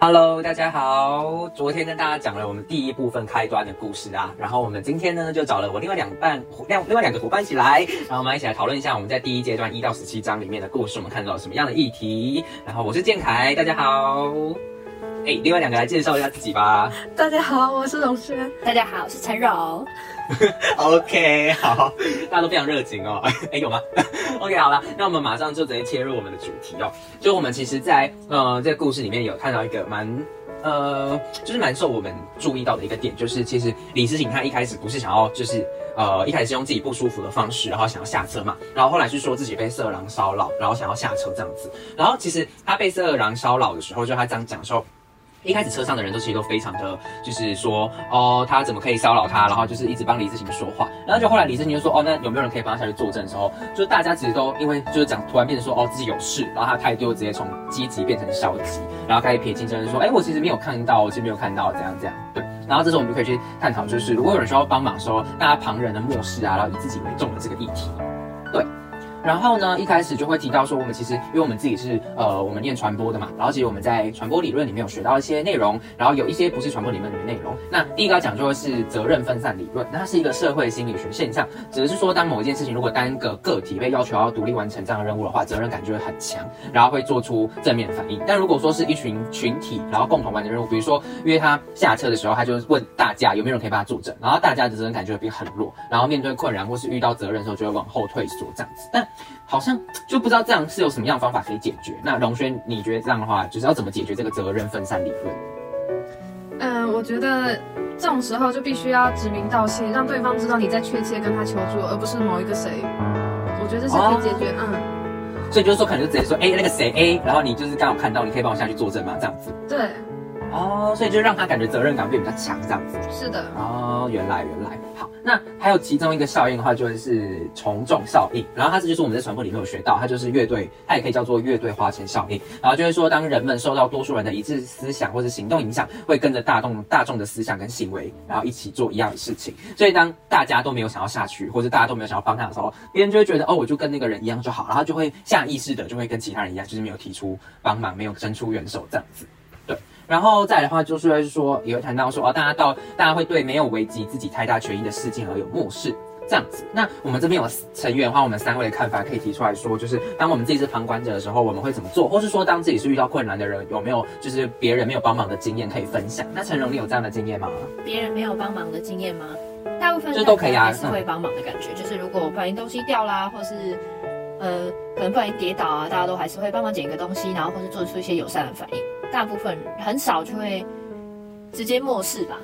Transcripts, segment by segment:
Hello，大家好。昨天跟大家讲了我们第一部分开端的故事啊，然后我们今天呢就找了我另外两半另另外两个伙伴一起来，然后我们一起来讨论一下我们在第一阶段一到十七章里面的故事，我们看到了什么样的议题。然后我是建凯，大家好。哎，另外两个来介绍一下自己吧。大家好，我是荣轩。大家好，我是陈柔。OK，好，大家都非常热情哦。哎，有吗？OK，好了，那我们马上就直接切入我们的主题哦。就我们其实，在呃这个故事里面有看到一个蛮呃，就是蛮受我们注意到的一个点，就是其实李思晴她一开始不是想要，就是呃一开始是用自己不舒服的方式，然后想要下车嘛，然后后来是说自己被色狼骚扰，然后想要下车这样子。然后其实他被色狼骚扰的时候，就他这样讲说。一开始车上的人都其实都非常的，就是说，哦，他怎么可以骚扰他？然后就是一直帮李志勤说话。然后就后来李志勤就说，哦，那有没有人可以帮他下去作证的时候，就是大家其实都因为就是讲，突然变成说，哦，自己有事，然后他态度直接从积极变成消极，然后开始撇清真说，哎，我其实没有看到，我其实没有看到，怎样怎样，对。然后这时候我们就可以去探讨，就是如果有人需要帮忙的时候，大家旁人的漠视啊，然后以自己为重的这个议题，然后呢，一开始就会提到说，我们其实因为我们自己是呃，我们念传播的嘛，然后其实我们在传播理论里面有学到一些内容，然后有一些不是传播理论里面内容。那第一个要讲就会是责任分散理论，那它是一个社会心理学现象，只是说当某一件事情如果单个个体被要求要独立完成这样的任务的话，责任感就会很强，然后会做出正面反应。但如果说是一群群体，然后共同完成任务，比如说约他下车的时候，他就问大家有没有人可以帮他作证，然后大家的责任感就会变很弱，然后面对困难或是遇到责任的时候就会往后退缩这样子。但好像就不知道这样是有什么样的方法可以解决。那龙轩，你觉得这样的话，就是要怎么解决这个责任分散理论？嗯，我觉得这种时候就必须要指名道姓，让对方知道你在确切跟他求助，而不是某一个谁。我觉得这是可以解决。嗯。所以就是说，可能就直接说，哎，那个谁，A，然后你就是刚好看到，你可以帮我下去作证吗？这样子。对。哦，所以就让他感觉责任感变比较强，这样子。是的。哦，原来原来。好，那还有其中一个效应的话，就会是从众效应。然后它这就是我们在传播里面有学到，它就是乐队，它也可以叫做乐队花钱效应。然后就是说，当人们受到多数人的一致思想或者行动影响，会跟着大众大众的思想跟行为，然后一起做一样的事情。所以当大家都没有想要下去，或者大家都没有想要帮他的时候，别人就会觉得，哦，我就跟那个人一样就好，然后就会下意识的就会跟其他人一样，就是没有提出帮忙，没有伸出援手这样子。然后再来的话，就是说，也会谈到说，哦，大家到大家会对没有危及自己太大权益的事情而有漠视，这样子。那我们这边有成员的话，我们三位的看法可以提出来说，就是当我们自己是旁观者的时候，我们会怎么做，或是说当自己是遇到困难的人，有没有就是别人没有帮忙的经验可以分享？那陈荣，你有这样的经验吗？别人没有帮忙的经验吗？大部分就都可以啊，是会帮忙的感觉，就是如果不小心东西掉啦，或是呃可能不小心跌倒啊，大家都还是会帮忙捡一个东西，然后或是做出一些友善的反应。大部分很少就会直接漠视吧。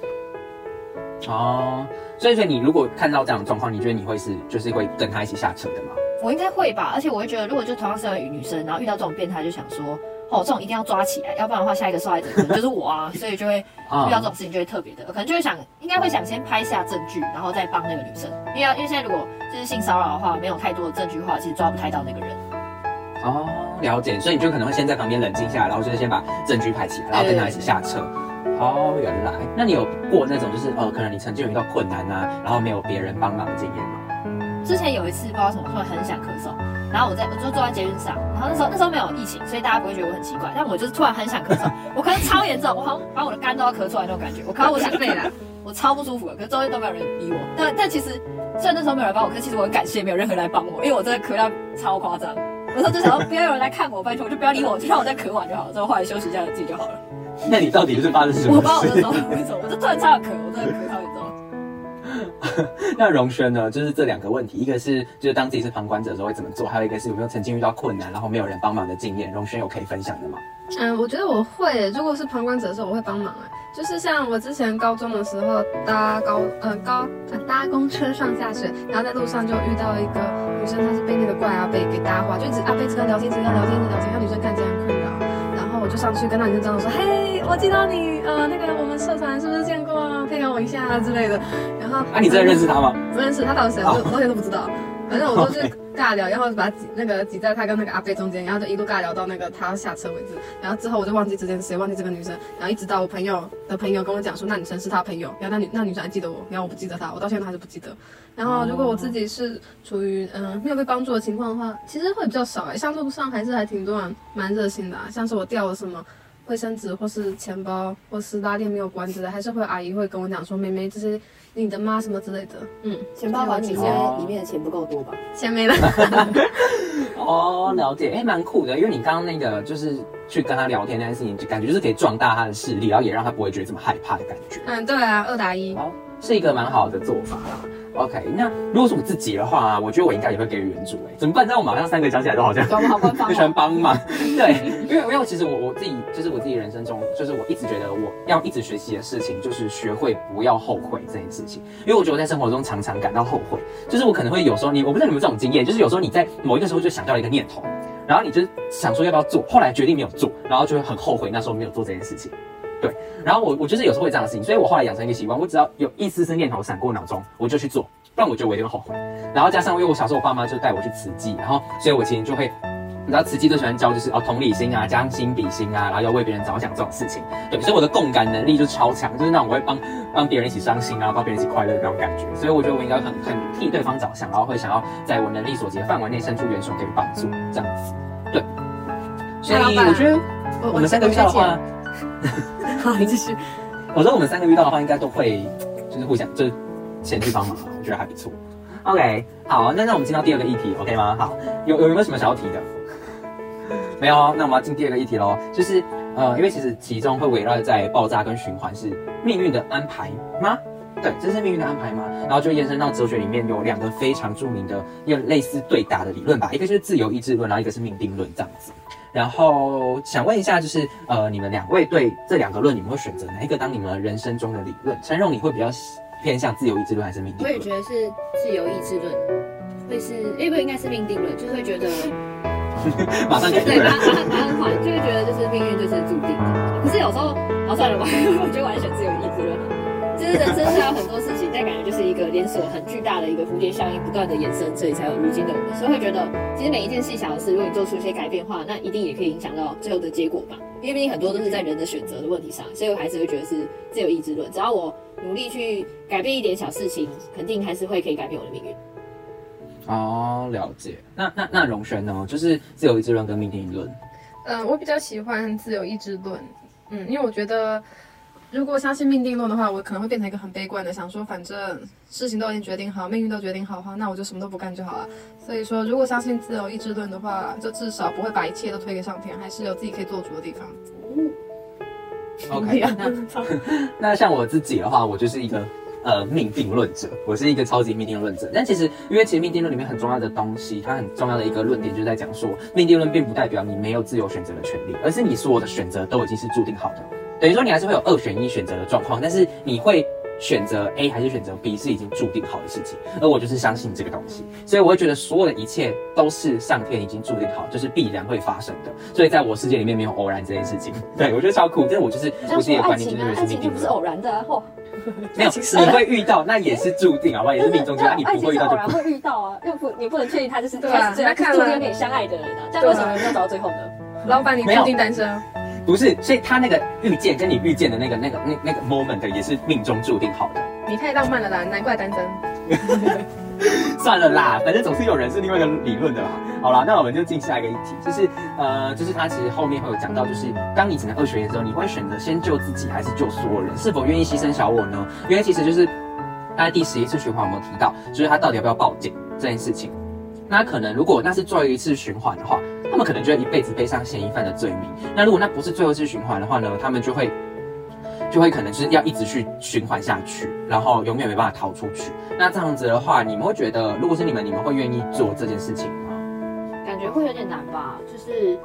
哦，所以说你如果看到这样的状况，你觉得你会是就是会跟他一起下车的吗？我应该会吧，而且我会觉得，如果就同样是个女生，然后遇到这种变态，就想说，哦，这种一定要抓起来，要不然的话，下一个受害者可能就是我啊，所以就会遇到这种事情就会特别的，可能就会想，应该会想先拍下证据，然后再帮那个女生，因为因为现在如果就是性骚扰的话，没有太多的证据的话，其实抓不太到那个人。哦，了解，所以你就可能会先在旁边冷静下来，然后就是先把证据拍起来，然后跟他一起下车。哦，原来，那你有过那种就是呃，可能你曾经有遇到困难啊，然后没有别人帮忙的经验吗？之前有一次不知道什么，突然很想咳嗽，然后我在我就坐在捷运上，然后那时候那时候没有疫情，所以大家不会觉得我很奇怪，但我就是突然很想咳嗽，我可能超严重，我好像把我的肝都要咳出来那种感觉，我咳到我想肺了，我超不舒服的，可是周围都没有人理我。但但其实虽然那时候没有人帮我，可是其实我很感谢没有任何人来帮我，因为我真的咳到超夸张。我说就想要不要有人来看我，拜托就不要理我，就让我在咳完就好了，之后后来休息一下自己就好了。那你到底是发生什么？我不知道我那时候为什么，我就突然超想咳，我真的咳超严重。那荣轩呢？就是这两个问题，一个是就是当自己是旁观者的时候会怎么做，还有一个是有没有曾经遇到困难，然后没有人帮忙的经验。荣轩有可以分享的吗？嗯，我觉得我会，如果是旁观者的时候，我会帮忙哎。就是像我之前高中的时候搭高呃高搭公车上下学，然后在路上就遇到一个女生，她是被那个怪阿贝给搭话，就一直阿贝跟聊天，一直跟聊天，一直聊天，让女生看这样困扰。然后我就上去跟那女生讲，我说嘿，我记得你呃那个我们社团是不是见过啊？配合我一下啊之类的。然后啊，你真的认识他吗？不认识，他到底谁？我我连都不知道。反正我就是尬聊，然后把他挤那个挤在他跟那个阿贝中间，然后就一路尬聊到那个他下车为止。然后之后我就忘记这件事，忘记这个女生，然后一直到我朋友的朋友跟我讲说那女生是他朋友，然后那女那女生还记得我，然后我不记得她，我到现在还是不记得。然后如果我自己是处于嗯、没有被帮助的情况的话，其实会比较少哎、像路上还是还挺多人蛮热心的、啊，像是我掉了什么。卫生纸或是钱包，或是拉链没有关之类，还是会有阿姨会跟我讲说：“妹妹，这是你的吗？什么之类的。”嗯，钱包还你，因哦为里面的钱不够多吧？钱没了。哦，了解，哎，蛮酷的，因为你刚刚那个就是去跟他聊天那件事情，就感觉就是可以壮大他的视力，然后也让他不会觉得这么害怕的感觉。嗯，对啊，二打一。哦，是一个蛮好的做法啦。OK，那如果是我自己的话，我觉得我应该也会给予援助。哎，怎么办？这样我马上三个讲起来都好像我们好官方就喜欢哦。帮忙。对，因为因为其实我我自己就是我自己人生中，就是我一直觉得我要一直学习的事情，就是学会不要后悔这件事情。因为我觉得我在生活中常常感到后悔，就是我可能会有时候你我不知道你们有没有这种经验，就是有时候你在某一个时候就想到了一个念头，然后你就想说要不要做，后来决定没有做，然后就会很后悔那时候没有做这件事情。对，然后我我就是有时候会这样的事情，所以我后来养成一个习惯，我只要有一丝丝念头闪过脑中，我就去做，不然我觉得我一定会后悔。然后加上因为我小时候我爸妈就带我去慈济，然后所以我其实就会。你知道慈济最喜欢教就是哦同理心啊，将心比心啊，然后要为别人着想这种事情。对，所以我的共感能力就超强，就是那种我会帮帮别人一起伤心啊，帮别人一起快乐的那种感觉。所以我觉得我应该很很替对方着想，然后会想要在我能力所及的范围内伸出援手给予帮助，这样子。对，所以我觉得我我们三个遇到的话，好，你继续。我说我们三个遇到的话，应该都会就是互相就是前去帮忙，我觉得还不错。OK，好，那那我们进到第二个议题，OK 吗？好，有有没有什么想要提的？没有，那我们要进第二个议题喽，就是呃，因为其实其中会围绕在爆炸跟循环是命运的安排吗？对，这是命运的安排吗？然后就延伸到哲学里面有两个非常著名的，有类似对打的理论吧，一个就是自由意志论，然后一个是命定论这样子。然后想问一下，就是呃，你们两位对这两个论，你们会选择哪一个当你们人生中的理论？陈荣，你会比较偏向自由意志论还是命定我也？觉得是自由意志论，会是，诶不应该是命定论，就是会觉得，马上改对，对马马上马上换，就会觉得就是命运就是注定的。可是有时候，好算了吧，我觉得 我还是选自由意志论。就是人生是有很多事情，但感觉就是一个连锁很巨大的一个蝴蝶效应，不断的延伸，所以才有如今的我们。所以会觉得，其实每一件细小的事，如果你做出一些改变的话，那一定也可以影响到最后的结果吧。因为毕竟很多都是在人的选择的问题上，所以我还是会觉得是自由意志论。只要我努力去改变一点小事情，肯定还是会可以改变我的命运。哦，了解。那那那荣轩呢？就是自由意志论跟命定论。嗯，我比较喜欢自由意志论。嗯，因为我觉得，如果相信命定论的话，我可能会变成一个很悲观的，想说反正事情都已经决定好，命运都决定好的话，那我就什么都不干就好了。所以说，如果相信自由意志论的话，就至少不会把一切都推给上天，还是有自己可以做主的地方。OK，那那像我自己的话，我就是一个呃命定论者，我是一个超级命定论者。但其实，因为其实命定论里面很重要的东西，它很重要的一个论点就是在讲说，命定论并不代表你没有自由选择的权利，而是你所有的选择都已经是注定好的。等于说你还是会有二选一选择的状况，但是你会选择 A 还是选择 B 是已经注定好的事情。而我就是相信这个东西，所以我会觉得所有的一切都是上天已经注定好，就是必然会发生的。所以在我世界里面没有偶然这件事情。对我觉得超酷，但是我就是我自己的观念就是是爱情就不是。偶然的啊，嚯！没有，你会遇到，那也是注定，好不好？也是命中注定，你不会遇到就不。然会遇到啊，又不你不能确定他就是对啊开始最那看了注定跟你相爱的人啊，这样为什么没有走到最后呢？老板，你没有注定单身。不是，所以他那个遇见跟你遇见的那个那个那那个 moment 也是命中注定好的。你太浪漫了啦，难怪单身。算了啦，反正总是有人是另外一个理论的啦。好啦，那我们就进下一个议题，就是呃，就是他其实后面会有讲到，就是当你只能二选一的时候，你会选择先救自己还是救所有人？是否愿意牺牲小我呢？因为其实就是他在第十一次循环有没有提到，就是他到底要不要报警这件事情？那可能如果那是最后一次循环的话，他们可能就会一辈子背上嫌疑犯的罪名。那如果那不是最后一次循环的话呢，他们就会就会可能就是要一直去循环下去，然后永远没办法逃出去。那这样子的话，你们会觉得，如果是你们，你们会愿意做这件事情吗？感觉会有点难吧？就是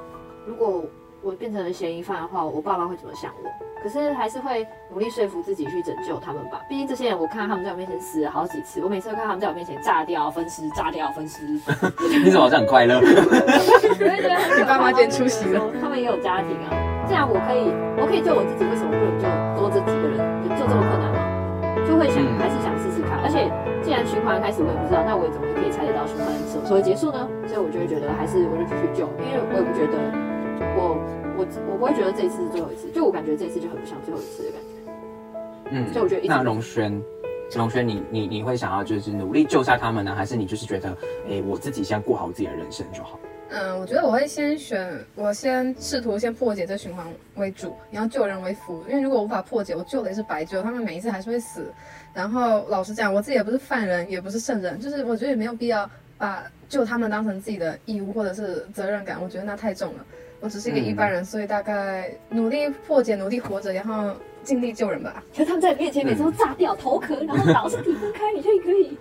如果我变成了嫌疑犯的话，我爸妈会怎么想我？可是还是会努力说服自己去拯救他们吧。毕竟这些人，我看到他们在我面前死了好几次，我每次都看他们在我面前炸掉、分尸、炸掉、分尸。你怎么好像很快乐？我会觉得你爸妈今天出席了，他们也有家庭啊。这样我可以，我可以救我自己，为什么不能救多这几个人？就就这么困难吗？就会想，嗯还是想试试看。而而且既然循环开始，我也不知道，那我也怎么可以猜得到循环什么时候会结束呢？所以我就会觉得还是我就继续救，因为我也不觉得我我我不会觉得这一次是最后一次，就我感觉这一次就很不像最后一次的感觉。嗯，所以我觉得一直那荣轩，荣轩，你你你会想要就是努力救下他们呢，还是你就是觉得，哎，我自己先过好自己的人生就好？嗯，我觉得我会先选，我先试图先破解这循环为主，然后救人为辅。因为如果无法破解，我救的也是白救，他们每一次还是会死。然后老实讲，我自己也不是犯人，也不是圣人，就是我觉得也没有必要把救他们当成自己的义务或者是责任感，我觉得那太重了。我只是一个一般人，所以大概努力破解，努力活着，然后尽力救人吧。可是他们在你面前每次都炸掉头壳，然后脑是离不开，你就可以。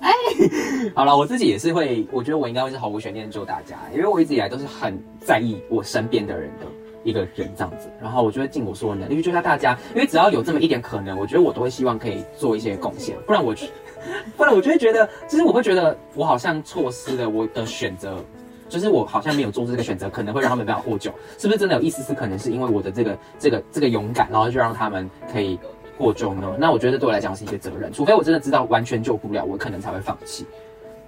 哎 好了，我自己也是会，我觉得我应该会是毫无悬念救大家，因为我一直以来都是很在意我身边的人的一个人这样子，然后我就会尽我所有能力去救下大家，因为只要有这么一点可能，我觉得我都会希望可以做一些贡献，不然我，不然我就会觉得，就是我会觉得我好像错失了我的选择，就是我好像没有做出这个选择，可能会让他们没办法获救，是不是真的有一丝丝可能是因为我的这个这个这个勇敢，然后就让他们可以获救呢？那我觉得对我来讲是一些责任，除非我真的知道完全救不了，我可能才会放弃。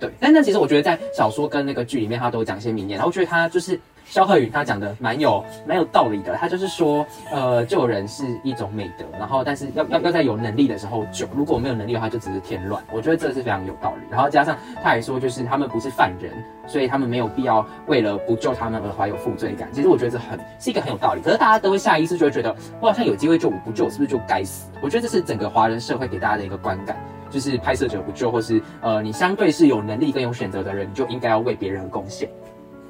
对，但那其实我觉得在小说跟那个剧里面，他都有讲一些名言，然后我觉得他就是肖鹤云他讲的蛮有蛮有道理的。他就是说，呃，救人是一种美德，然后但是要要要在有能力的时候救，如果没有能力的话，就只是添乱。我觉得这是非常有道理。然后加上他还说，就是他们不是犯人，所以他们没有必要为了不救他们而怀有负罪感。其实我觉得这很是一个很有道理。可是大家都会下意识就会觉得，我好像有机会救，我不救是不是就该死？我觉得这是整个华人社会给大家的一个观感。就是拍摄者不救，或是呃，你相对是有能力跟有选择的人，你就应该要为别人贡献，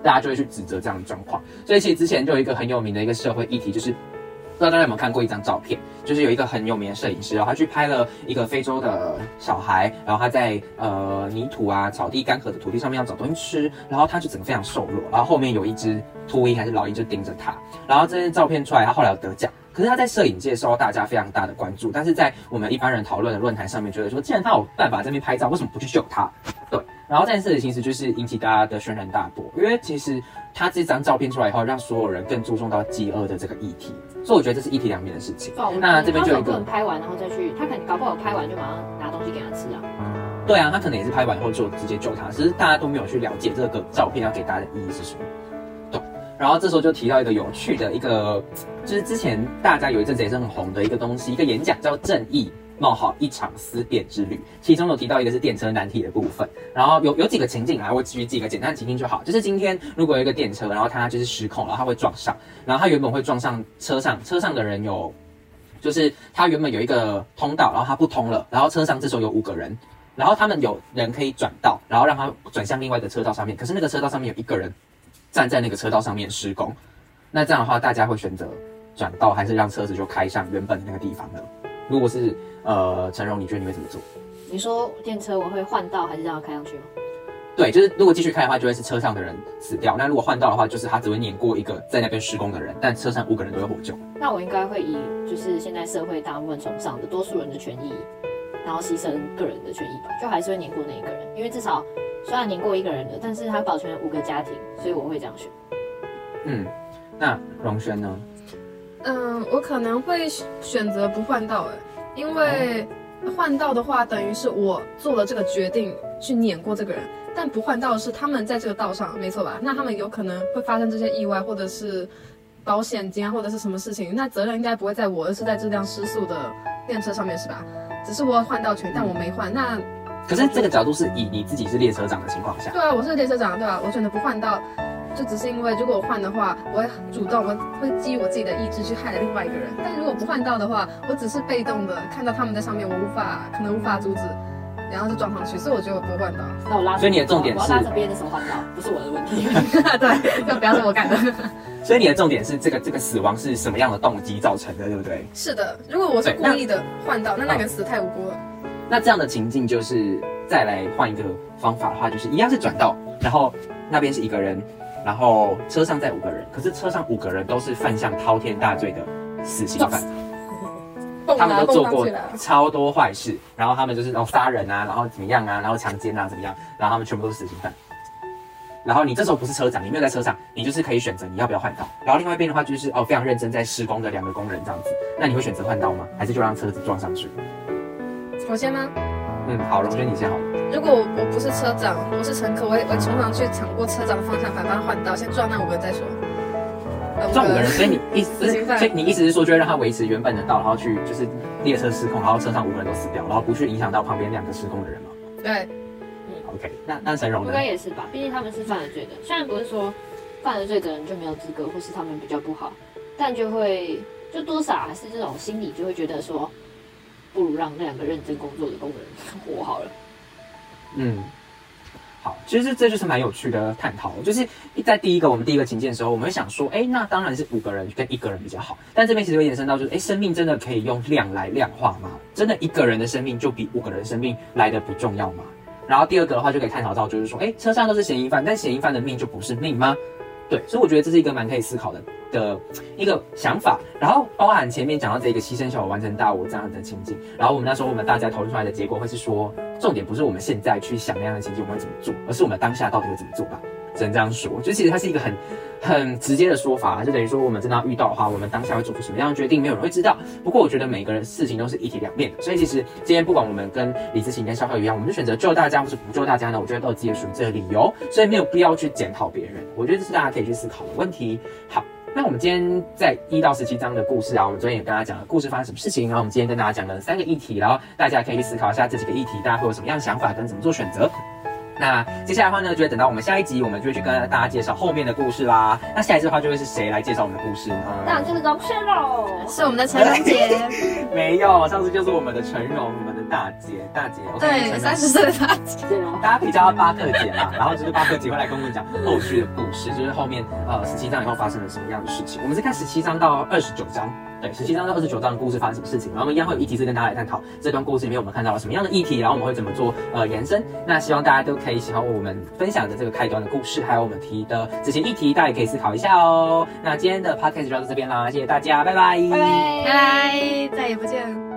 大家就会去指责这样的状况。所以其实之前就有一个很有名的一个社会议题，就是不知道大家有没有看过一张照片，就是有一个很有名的摄影师，然后他去拍了一个非洲的小孩，然后他在呃泥土啊、草地干涸的土地上面要找东西吃，然后他就整个非常瘦弱，然后后面有一只秃鹰还是老鹰就盯着他，然后这张照片出来，他后来有得奖。可是他在摄影界受到大家非常大的关注，但是在我们一般人讨论的论坛上面，觉得说，既然他有办法在那边拍照，为什么不去救他？对，然后这件事情其实就是引起大家的轩然大波，因为其实他这张照片出来以后，让所有人更注重到饥饿的这个议题，所以我觉得这是一体两面的事情。那这边就有一个拍完然后再去，他可能搞不好拍完就马上拿东西给他吃啊。对啊，他可能也是拍完以后就直接救他，只是大家都没有去了解这个照片要给大家的意义是什么。然后这时候就提到一个有趣的一个。就是之前大家有一阵子也是很红的一个东西，一个演讲叫《正义冒号一场思辨之旅》，其中有提到一个是电车难题的部分，然后有有几个情境啊，我举几个简单的情境就好。就是今天如果有一个电车，然后它就是失控，然后它会撞上，然后它原本会撞上车上，车上的人有，就是它原本有一个通道，然后它不通了，然后车上这时候有五个人，然后他们有人可以转道，然后让它转向另外一个车道上面，可是那个车道上面有一个人站在那个车道上面施工，那这样的话大家会选择。转道还是让车子就开向原本的那个地方呢？如果是呃陈荣，你觉得你会怎么做？你说电车我会换道还是让它开上去吗？对，就是如果继续开的话，就会是车上的人死掉；那如果换道的话，就是他只会碾过一个在那边施工的人，但车上五个人都会获救。那我应该会以就是现在社会大部分崇尚的多数人的权益，然后牺牲个人的权益吧，就还是会碾过那一个人，因为至少虽然碾过一个人了，但是他保全了五个家庭，所以我会这样选。嗯，那荣轩呢？嗯，我可能会选择不换道，哎，因为换道的话，等于是我做了这个决定去碾过这个人，但不换道是他们在这个道上，没错吧？那他们有可能会发生这些意外，或者是保险金啊，或者是什么事情，那责任应该不会在我，而是在这辆失速的电车上面，是吧？只是我换道权，但我没换，那可是这个角度是以你自己是列车长的情况下，对啊，我是列车长，对啊？我选择不换道。就只是因为，如果我换的话，我会主动，我会基于我自己的意志去害了另外一个人。但如果不换道的话，我只是被动的看到他们在上面，我无法，可能无法阻止，然后就撞上去。所以我觉得我不会换道。那我拉。所以你的重点是，我拉着别人的手换道，不是我的问题。对，就不要是我干的。所以你的重点是这个这个死亡是什么样的动机造成的，对不对？是的，如果我是故意的换道，那那个死太无辜了。那这样的情境就是再来换一个方法的话，就是一样是转道，然后那边是一个人。然后车上载五个人，可是车上五个人都是犯下滔天大罪的死刑犯，他们都做过超多坏事，然后他们就是哦杀人啊，然后怎么样啊，然后强奸啊怎么样，然后他们全部都是死刑犯。然后你这时候不是车长，你没有在车上，你就是可以选择你要不要换道。然后另外一边的话就是哦非常认真在施工的两个工人这样子，那你会选择换道吗？还是就让车子撞上去？我先吗？嗯，好，荣轩你先好了。如果我我不是车长，我是乘客，我会我会冲上去抢过车长的方向盘，把他换道，先撞那五个人再说。呃撞五个人，所以你意思所以你意思是说，就会让他维持原本的道，然后去就是列车失控，然后车上五个人都死掉，然后不去影响到旁边两个失控的人吗对，？OK，那那陈荣应呢？该也是吧，毕竟他们是犯了罪的。虽然不是说犯了罪的人就没有资格，或是他们比较不好，但就会就多少还是这种心理，就会觉得说，不如让那两个认真工作的工人活好了。嗯，好，其实这就是蛮有趣的探讨，就是在第一个我们第一个情境的时候，我们会想说，哎，那当然是五个人跟一个人比较好，但这边其实会延伸到就是，哎，生命真的可以用量来量化吗？真的一个人的生命就比五个人生命来的不重要吗？然后第二个的话就可以探讨到，就是说，哎，车上都是嫌疑犯，但嫌疑犯的命就不是命吗？对，所以我觉得这是一个蛮可以思考的的一个想法。然后包含前面讲到这个牺牲小我完成大我这样的情境，然后我们那时候我们大家讨论出来的结果会是说，重点不是我们现在去想那样的情境我们会怎么做，而是我们当下到底会怎么做吧。只能这样说，就其实它是一个很很直接的说法，就等于说我们真的要遇到的话，我们当下会做出什么样的决定，没有人会知道。不过我觉得每个人事情都是一体两面的，所以其实今天不管我们跟李自行跟肖浩一样，我们就选择救大家或是不救大家呢，我觉得都有自己的属于自己的理由，所以没有必要去检讨别人。我觉得这是大家可以去思考的问题。好。那我们今天在一到十七章的故事啊，我们昨天也跟大家讲了故事发生什么事情，然后我们今天跟大家讲了三个议题，然后大家可以去思考一下这几个议题，大家会有什么样的想法跟怎么做选择。那接下来的话呢，就会等到我们下一集，我们就会去跟大家介绍后面的故事啦。那下一次的话，就会是谁来介绍我们的故事呢？当然就是荣轩喽。是我们的陈荣姐，没有，上次就是我们的成荣，我们的大姐，大姐，对，三十岁的大姐？大家可以叫她巴克姐嘛，然后就是巴克姐会来跟我们讲后续的故事，就是后面呃十七章以后发生了什么样的事情。我们是看十七章到二十九章，对，十七章到二十九章的故事发生什么事情，然后我们一样会有议题是跟大家来探讨这段故事里面我们看到了什么样的议题，然后我们会怎么做呃延伸。那希望大家都可以喜欢我们分享的这个开端的故事，还有我们提的这些议题，大家也可以思考一下哦。那今天的 podcast 就到这边啦，谢谢大家，拜拜，拜拜拜拜，再也不见。